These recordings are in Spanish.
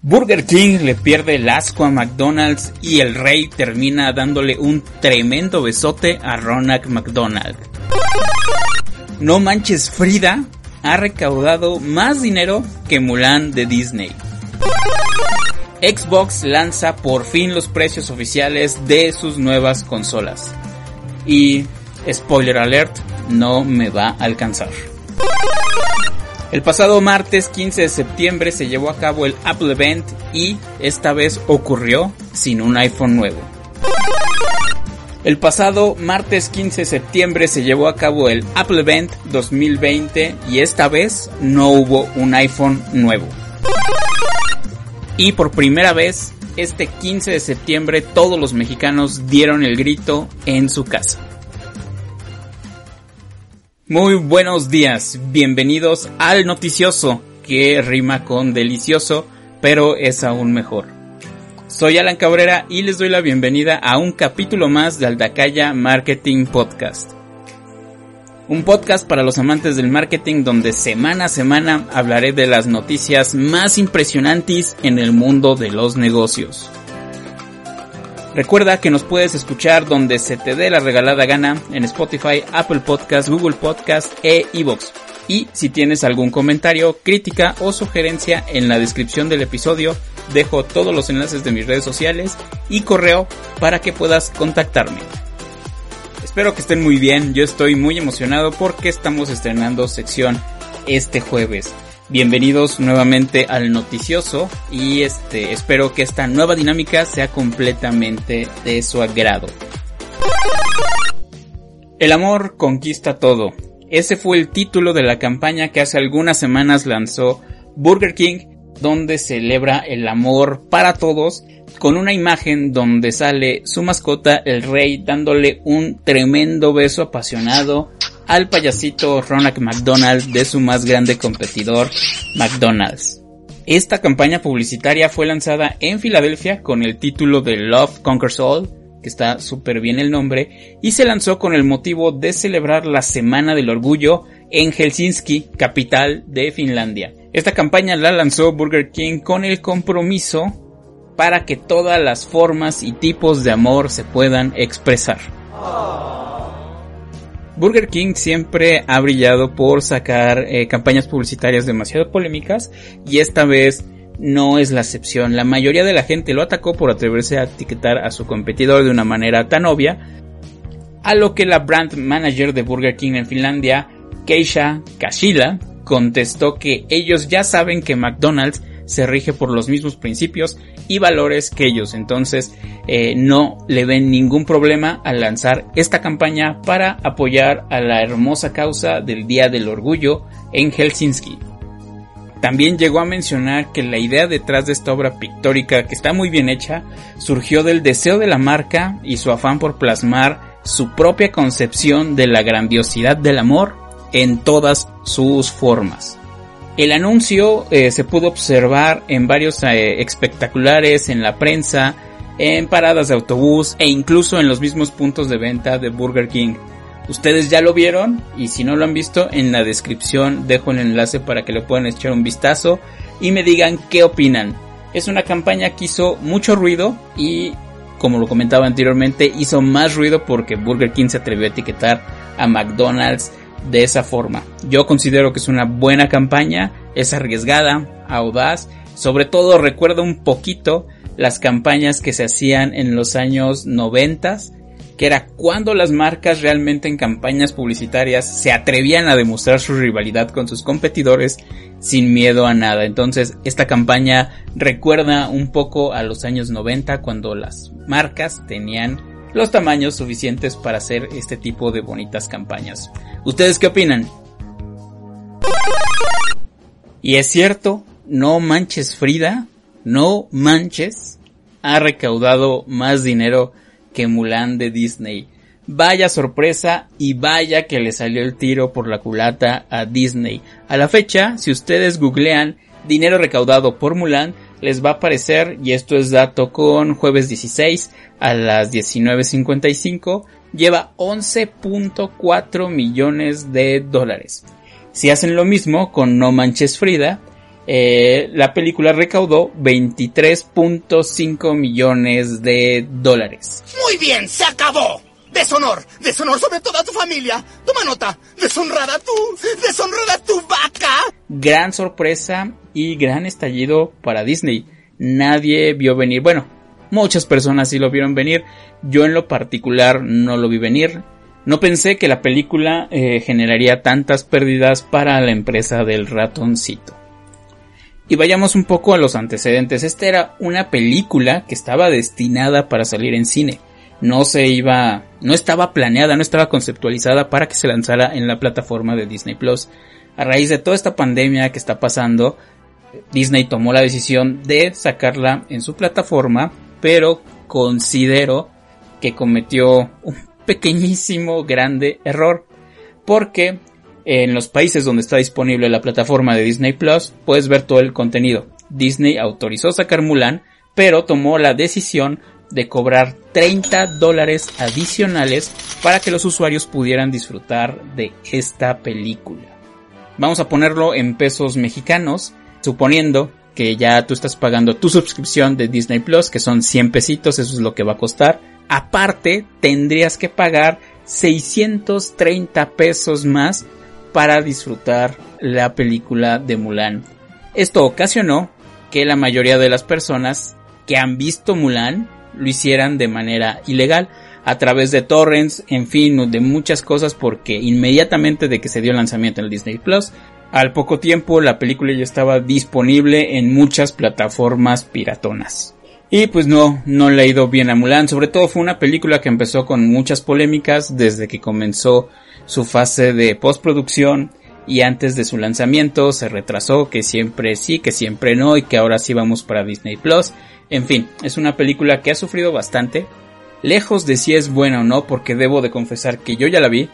Burger King le pierde el asco a McDonald's y el rey termina dándole un tremendo besote a Ronald McDonald. No manches Frida ha recaudado más dinero que Mulan de Disney. Xbox lanza por fin los precios oficiales de sus nuevas consolas. Y, spoiler alert, no me va a alcanzar. El pasado martes 15 de septiembre se llevó a cabo el Apple Event y esta vez ocurrió sin un iPhone nuevo. El pasado martes 15 de septiembre se llevó a cabo el Apple Event 2020 y esta vez no hubo un iPhone nuevo. Y por primera vez, este 15 de septiembre todos los mexicanos dieron el grito en su casa. Muy buenos días, bienvenidos al noticioso, que rima con delicioso, pero es aún mejor. Soy Alan Cabrera y les doy la bienvenida a un capítulo más de Aldacaya Marketing Podcast. Un podcast para los amantes del marketing donde semana a semana hablaré de las noticias más impresionantes en el mundo de los negocios. Recuerda que nos puedes escuchar donde se te dé la regalada gana en Spotify, Apple Podcast, Google Podcast e iVoox. Y si tienes algún comentario, crítica o sugerencia en la descripción del episodio, dejo todos los enlaces de mis redes sociales y correo para que puedas contactarme. Espero que estén muy bien, yo estoy muy emocionado porque estamos estrenando sección este jueves. Bienvenidos nuevamente al noticioso y este espero que esta nueva dinámica sea completamente de su agrado. El amor conquista todo. Ese fue el título de la campaña que hace algunas semanas lanzó Burger King, donde celebra el amor para todos con una imagen donde sale su mascota el rey dándole un tremendo beso apasionado al payasito Ronald McDonald de su más grande competidor, McDonald's. Esta campaña publicitaria fue lanzada en Filadelfia con el título de Love Conquers All, que está súper bien el nombre, y se lanzó con el motivo de celebrar la Semana del Orgullo en Helsinki, capital de Finlandia. Esta campaña la lanzó Burger King con el compromiso para que todas las formas y tipos de amor se puedan expresar. Burger King siempre ha brillado por sacar eh, campañas publicitarias demasiado polémicas y esta vez no es la excepción. La mayoría de la gente lo atacó por atreverse a etiquetar a su competidor de una manera tan obvia, a lo que la brand manager de Burger King en Finlandia, Keisha Kashila, contestó que ellos ya saben que McDonald's se rige por los mismos principios y valores que ellos. Entonces eh, no le ven ningún problema al lanzar esta campaña para apoyar a la hermosa causa del Día del Orgullo en Helsinki. También llegó a mencionar que la idea detrás de esta obra pictórica, que está muy bien hecha, surgió del deseo de la marca y su afán por plasmar su propia concepción de la grandiosidad del amor en todas sus formas. El anuncio eh, se pudo observar en varios eh, espectaculares, en la prensa, en paradas de autobús e incluso en los mismos puntos de venta de Burger King. Ustedes ya lo vieron y si no lo han visto en la descripción dejo el enlace para que le puedan echar un vistazo y me digan qué opinan. Es una campaña que hizo mucho ruido y como lo comentaba anteriormente hizo más ruido porque Burger King se atrevió a etiquetar a McDonald's de esa forma. Yo considero que es una buena campaña, es arriesgada, audaz, sobre todo recuerda un poquito las campañas que se hacían en los años 90, que era cuando las marcas realmente en campañas publicitarias se atrevían a demostrar su rivalidad con sus competidores sin miedo a nada. Entonces, esta campaña recuerda un poco a los años 90 cuando las marcas tenían los tamaños suficientes para hacer este tipo de bonitas campañas. ¿Ustedes qué opinan? Y es cierto, no manches Frida, no manches, ha recaudado más dinero que Mulan de Disney. Vaya sorpresa y vaya que le salió el tiro por la culata a Disney. A la fecha, si ustedes googlean dinero recaudado por Mulan, les va a aparecer, y esto es dato con jueves 16 a las 19.55, lleva 11.4 millones de dólares. Si hacen lo mismo con No Manches Frida, eh, la película recaudó 23.5 millones de dólares. Muy bien, se acabó. Deshonor, deshonor sobre toda tu familia. Toma nota, deshonrada tú, deshonrada tu vaca. Gran sorpresa y gran estallido para Disney. Nadie vio venir, bueno, muchas personas sí lo vieron venir. Yo en lo particular no lo vi venir. No pensé que la película eh, generaría tantas pérdidas para la empresa del ratoncito. Y vayamos un poco a los antecedentes. Esta era una película que estaba destinada para salir en cine. No se iba, no estaba planeada, no estaba conceptualizada para que se lanzara en la plataforma de Disney Plus. A raíz de toda esta pandemia que está pasando, Disney tomó la decisión de sacarla en su plataforma, pero considero que cometió un pequeñísimo, grande error. Porque en los países donde está disponible la plataforma de Disney Plus, puedes ver todo el contenido. Disney autorizó sacar Mulan, pero tomó la decisión de cobrar 30 dólares adicionales para que los usuarios pudieran disfrutar de esta película. Vamos a ponerlo en pesos mexicanos, suponiendo que ya tú estás pagando tu suscripción de Disney Plus, que son 100 pesitos, eso es lo que va a costar. Aparte, tendrías que pagar 630 pesos más para disfrutar la película de Mulan. Esto ocasionó que la mayoría de las personas que han visto Mulan lo hicieran de manera ilegal a través de torrents, en fin, de muchas cosas porque inmediatamente de que se dio el lanzamiento en el Disney Plus, al poco tiempo la película ya estaba disponible en muchas plataformas piratonas. Y pues no, no le ha ido bien a Mulan, sobre todo fue una película que empezó con muchas polémicas desde que comenzó su fase de postproducción y antes de su lanzamiento se retrasó que siempre sí, que siempre no y que ahora sí vamos para Disney Plus. En fin, es una película que ha sufrido bastante, lejos de si es buena o no, porque debo de confesar que yo ya la vi.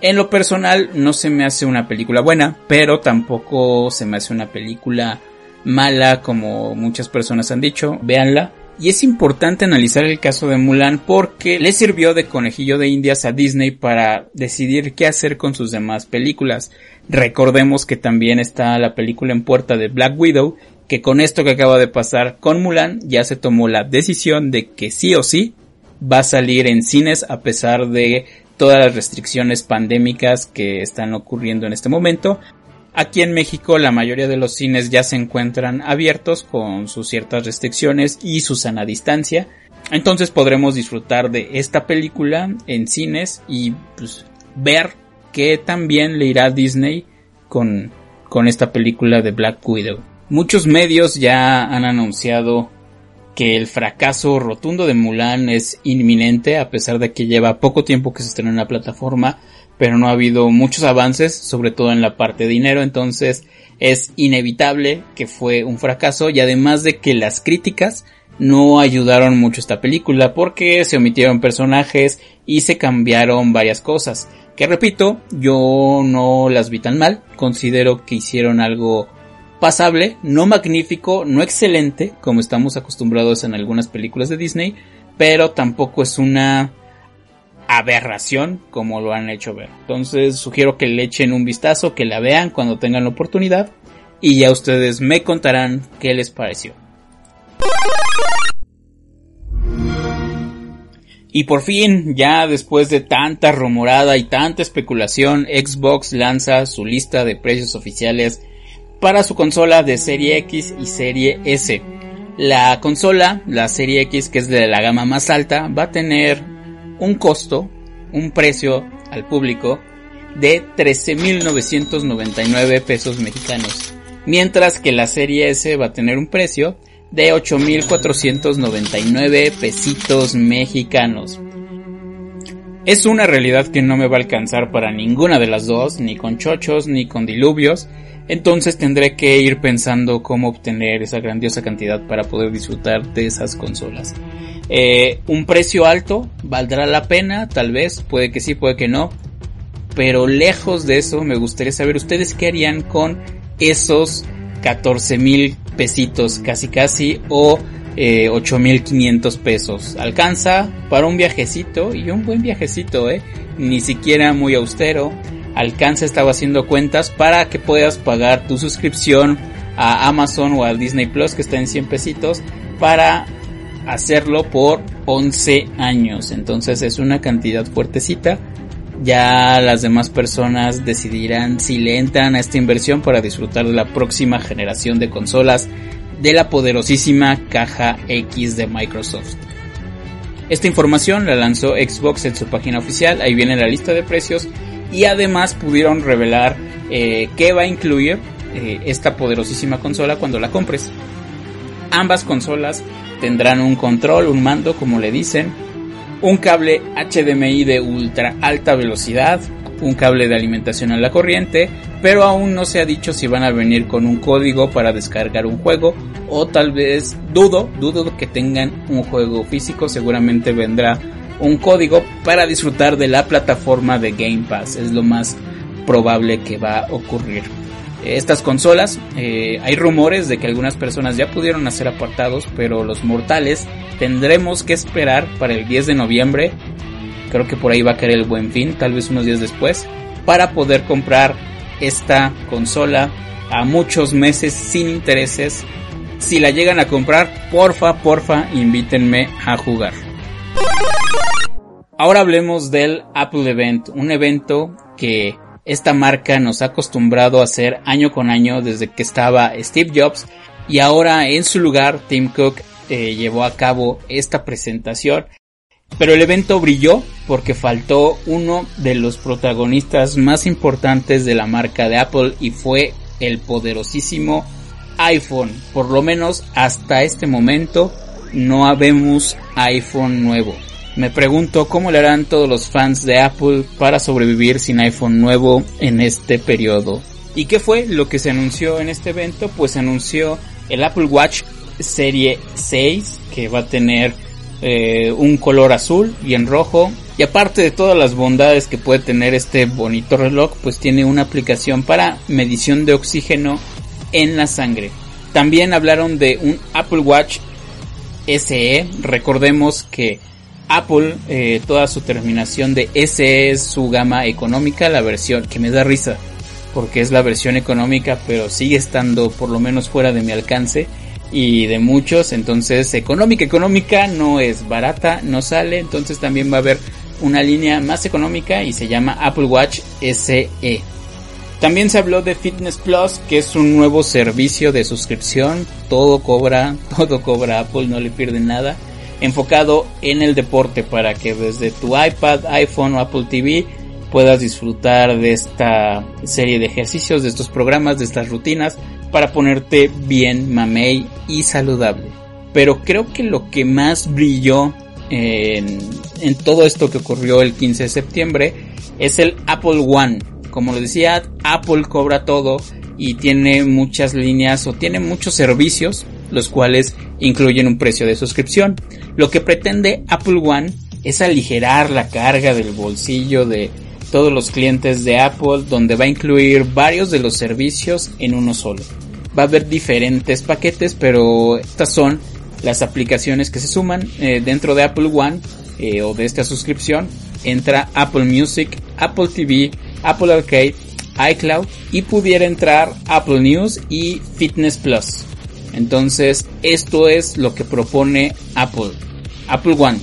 En lo personal no se me hace una película buena, pero tampoco se me hace una película mala como muchas personas han dicho. Véanla, y es importante analizar el caso de Mulan porque le sirvió de conejillo de indias a Disney para decidir qué hacer con sus demás películas. Recordemos que también está la película en puerta de Black Widow, que con esto que acaba de pasar con Mulan ya se tomó la decisión de que sí o sí va a salir en cines a pesar de todas las restricciones pandémicas que están ocurriendo en este momento. Aquí en México la mayoría de los cines ya se encuentran abiertos con sus ciertas restricciones y su sana distancia. Entonces podremos disfrutar de esta película en cines y pues, ver qué también le irá a Disney con, con esta película de Black Widow. Muchos medios ya han anunciado que el fracaso rotundo de Mulan es inminente a pesar de que lleva poco tiempo que se estrenó en la plataforma pero no ha habido muchos avances, sobre todo en la parte de dinero, entonces es inevitable que fue un fracaso y además de que las críticas no ayudaron mucho esta película porque se omitieron personajes y se cambiaron varias cosas. Que repito, yo no las vi tan mal, considero que hicieron algo pasable, no magnífico, no excelente, como estamos acostumbrados en algunas películas de Disney, pero tampoco es una aberración como lo han hecho ver. Entonces sugiero que le echen un vistazo, que la vean cuando tengan la oportunidad y ya ustedes me contarán qué les pareció. Y por fin, ya después de tanta rumorada y tanta especulación, Xbox lanza su lista de precios oficiales para su consola de serie X y serie S. La consola, la serie X, que es de la gama más alta, va a tener un costo, un precio al público de 13.999 pesos mexicanos, mientras que la serie S va a tener un precio de 8.499 pesitos mexicanos. Es una realidad que no me va a alcanzar para ninguna de las dos, ni con chochos ni con diluvios, entonces tendré que ir pensando cómo obtener esa grandiosa cantidad para poder disfrutar de esas consolas. Eh, un precio alto valdrá la pena, tal vez, puede que sí, puede que no. Pero lejos de eso, me gustaría saber ustedes qué harían con esos 14 mil pesitos casi casi o eh, 8.500 pesos. Alcanza para un viajecito y un buen viajecito, ¿eh? Ni siquiera muy austero Alcance estaba haciendo cuentas para que puedas pagar tu suscripción a Amazon o a Disney Plus que está en 100 pesitos para hacerlo por 11 años. Entonces es una cantidad fuertecita. Ya las demás personas decidirán si le entran a esta inversión para disfrutar de la próxima generación de consolas de la poderosísima caja X de Microsoft. Esta información la lanzó Xbox en su página oficial, ahí viene la lista de precios y además pudieron revelar eh, qué va a incluir eh, esta poderosísima consola cuando la compres. Ambas consolas tendrán un control, un mando como le dicen, un cable HDMI de ultra alta velocidad, un cable de alimentación a la corriente, pero aún no se ha dicho si van a venir con un código para descargar un juego o tal vez dudo, dudo que tengan un juego físico, seguramente vendrá un código para disfrutar de la plataforma de Game Pass, es lo más probable que va a ocurrir. Estas consolas, eh, hay rumores de que algunas personas ya pudieron hacer apartados, pero los mortales tendremos que esperar para el 10 de noviembre creo que por ahí va a caer el buen fin, tal vez unos días después, para poder comprar esta consola a muchos meses sin intereses. Si la llegan a comprar, porfa, porfa, invítenme a jugar. Ahora hablemos del Apple Event, un evento que esta marca nos ha acostumbrado a hacer año con año desde que estaba Steve Jobs y ahora en su lugar Tim Cook eh, llevó a cabo esta presentación pero el evento brilló porque faltó uno de los protagonistas más importantes de la marca de Apple y fue el poderosísimo iPhone. Por lo menos hasta este momento no habemos iPhone nuevo. Me pregunto cómo le harán todos los fans de Apple para sobrevivir sin iPhone nuevo en este periodo. ¿Y qué fue lo que se anunció en este evento? Pues se anunció el Apple Watch Serie 6 que va a tener eh, un color azul y en rojo. Y aparte de todas las bondades que puede tener este bonito reloj, pues tiene una aplicación para medición de oxígeno en la sangre. También hablaron de un Apple Watch SE. Recordemos que Apple, eh, toda su terminación de SE es su gama económica, la versión que me da risa, porque es la versión económica, pero sigue estando por lo menos fuera de mi alcance y de muchos. Entonces, económica, económica no es barata, no sale. Entonces también va a haber una línea más económica y se llama Apple Watch SE. También se habló de Fitness Plus, que es un nuevo servicio de suscripción. Todo cobra, todo cobra Apple, no le pierden nada. Enfocado en el deporte para que desde tu iPad, iPhone o Apple TV puedas disfrutar de esta serie de ejercicios, de estos programas, de estas rutinas para ponerte bien mamey y saludable. Pero creo que lo que más brilló en, en todo esto que ocurrió el 15 de septiembre es el Apple One. Como lo decía, Apple cobra todo y tiene muchas líneas o tiene muchos servicios, los cuales incluyen un precio de suscripción. Lo que pretende Apple One es aligerar la carga del bolsillo de todos los clientes de Apple, donde va a incluir varios de los servicios en uno solo va a haber diferentes paquetes, pero estas son las aplicaciones que se suman eh, dentro de Apple One eh, o de esta suscripción. Entra Apple Music, Apple TV, Apple Arcade, iCloud y pudiera entrar Apple News y Fitness Plus. Entonces, esto es lo que propone Apple. Apple One.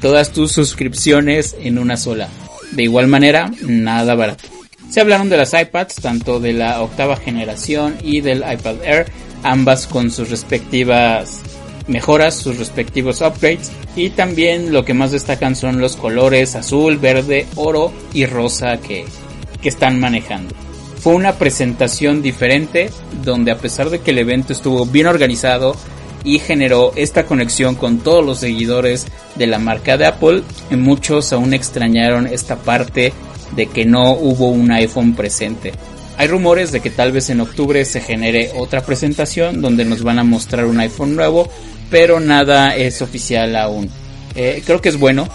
Todas tus suscripciones en una sola. De igual manera, nada barato. Se hablaron de las iPads, tanto de la octava generación y del iPad Air, ambas con sus respectivas mejoras, sus respectivos upgrades y también lo que más destacan son los colores azul, verde, oro y rosa que, que están manejando. Fue una presentación diferente donde a pesar de que el evento estuvo bien organizado y generó esta conexión con todos los seguidores de la marca de Apple, muchos aún extrañaron esta parte de que no hubo un iPhone presente. Hay rumores de que tal vez en octubre se genere otra presentación donde nos van a mostrar un iPhone nuevo, pero nada es oficial aún. Eh, creo que es bueno,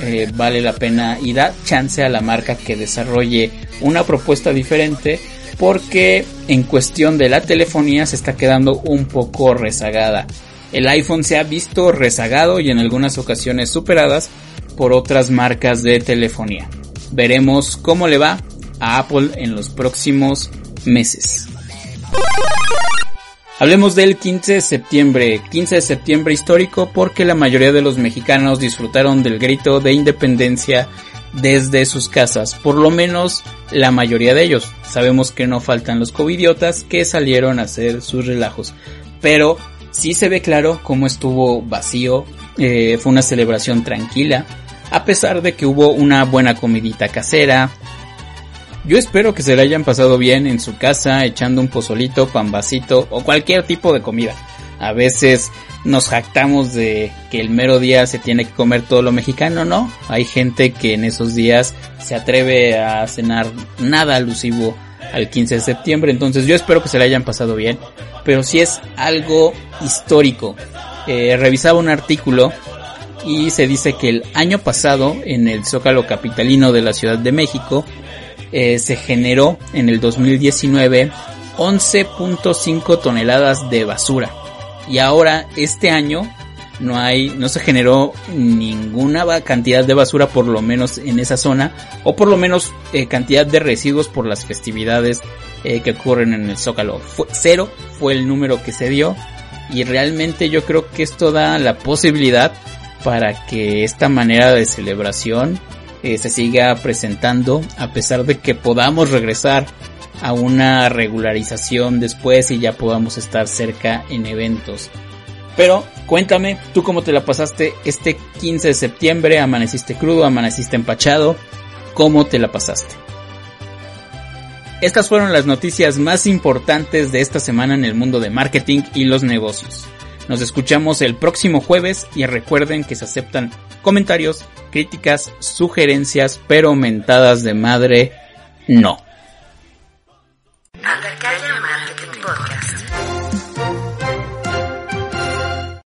eh, vale la pena y da chance a la marca que desarrolle una propuesta diferente porque en cuestión de la telefonía se está quedando un poco rezagada. El iPhone se ha visto rezagado y en algunas ocasiones superadas por otras marcas de telefonía. Veremos cómo le va a Apple en los próximos meses. Hablemos del 15 de septiembre, 15 de septiembre histórico porque la mayoría de los mexicanos disfrutaron del grito de independencia desde sus casas, por lo menos la mayoría de ellos. Sabemos que no faltan los covidiotas que salieron a hacer sus relajos, pero sí se ve claro cómo estuvo vacío, eh, fue una celebración tranquila, a pesar de que hubo una buena comidita casera, yo espero que se la hayan pasado bien en su casa echando un pozolito, pambacito o cualquier tipo de comida. A veces nos jactamos de que el mero día se tiene que comer todo lo mexicano, ¿no? Hay gente que en esos días se atreve a cenar nada alusivo al 15 de septiembre, entonces yo espero que se la hayan pasado bien, pero si es algo histórico. Eh, revisaba un artículo y se dice que el año pasado en el Zócalo Capitalino de la Ciudad de México eh, se generó en el 2019 11.5 toneladas de basura. Y ahora este año no hay, no se generó ninguna cantidad de basura por lo menos en esa zona o por lo menos eh, cantidad de residuos por las festividades eh, que ocurren en el Zócalo. cero fue el número que se dio y realmente yo creo que esto da la posibilidad para que esta manera de celebración eh, se siga presentando a pesar de que podamos regresar a una regularización después y ya podamos estar cerca en eventos. Pero cuéntame, tú cómo te la pasaste este 15 de septiembre, amaneciste crudo, amaneciste empachado, ¿cómo te la pasaste? Estas fueron las noticias más importantes de esta semana en el mundo de marketing y los negocios. Nos escuchamos el próximo jueves y recuerden que se aceptan comentarios, críticas, sugerencias, pero mentadas de madre, no.